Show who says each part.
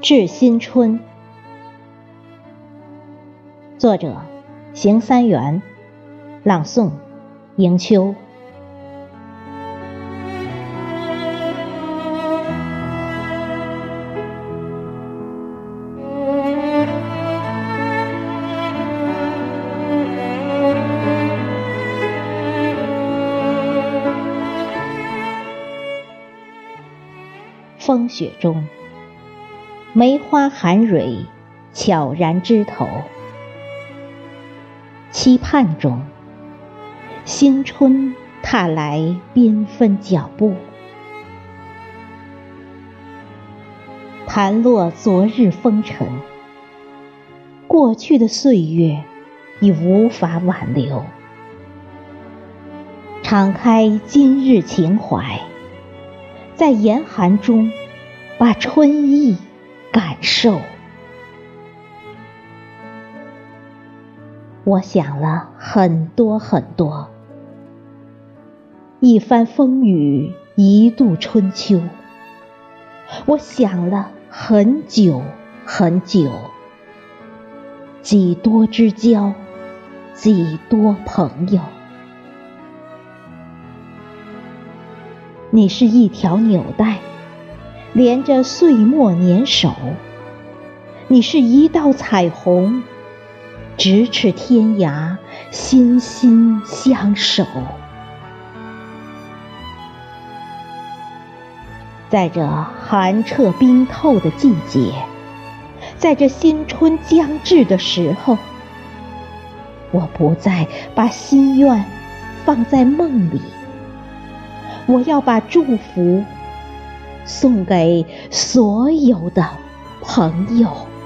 Speaker 1: 致新春，作者：邢三元，朗诵：迎秋。风雪中，梅花含蕊，悄然枝头；期盼中，新春踏来缤纷脚步。弹落昨日风尘，过去的岁月已无法挽留。敞开今日情怀。在严寒中，把春意感受。我想了很多很多，一番风雨，一度春秋。我想了很久很久，几多之交，几多朋友。你是一条纽带，连着岁末年首；你是一道彩虹，咫尺天涯，心心相守。在这寒彻冰透的季节，在这新春将至的时候，我不再把心愿放在梦里。我要把祝福送给所有的朋友。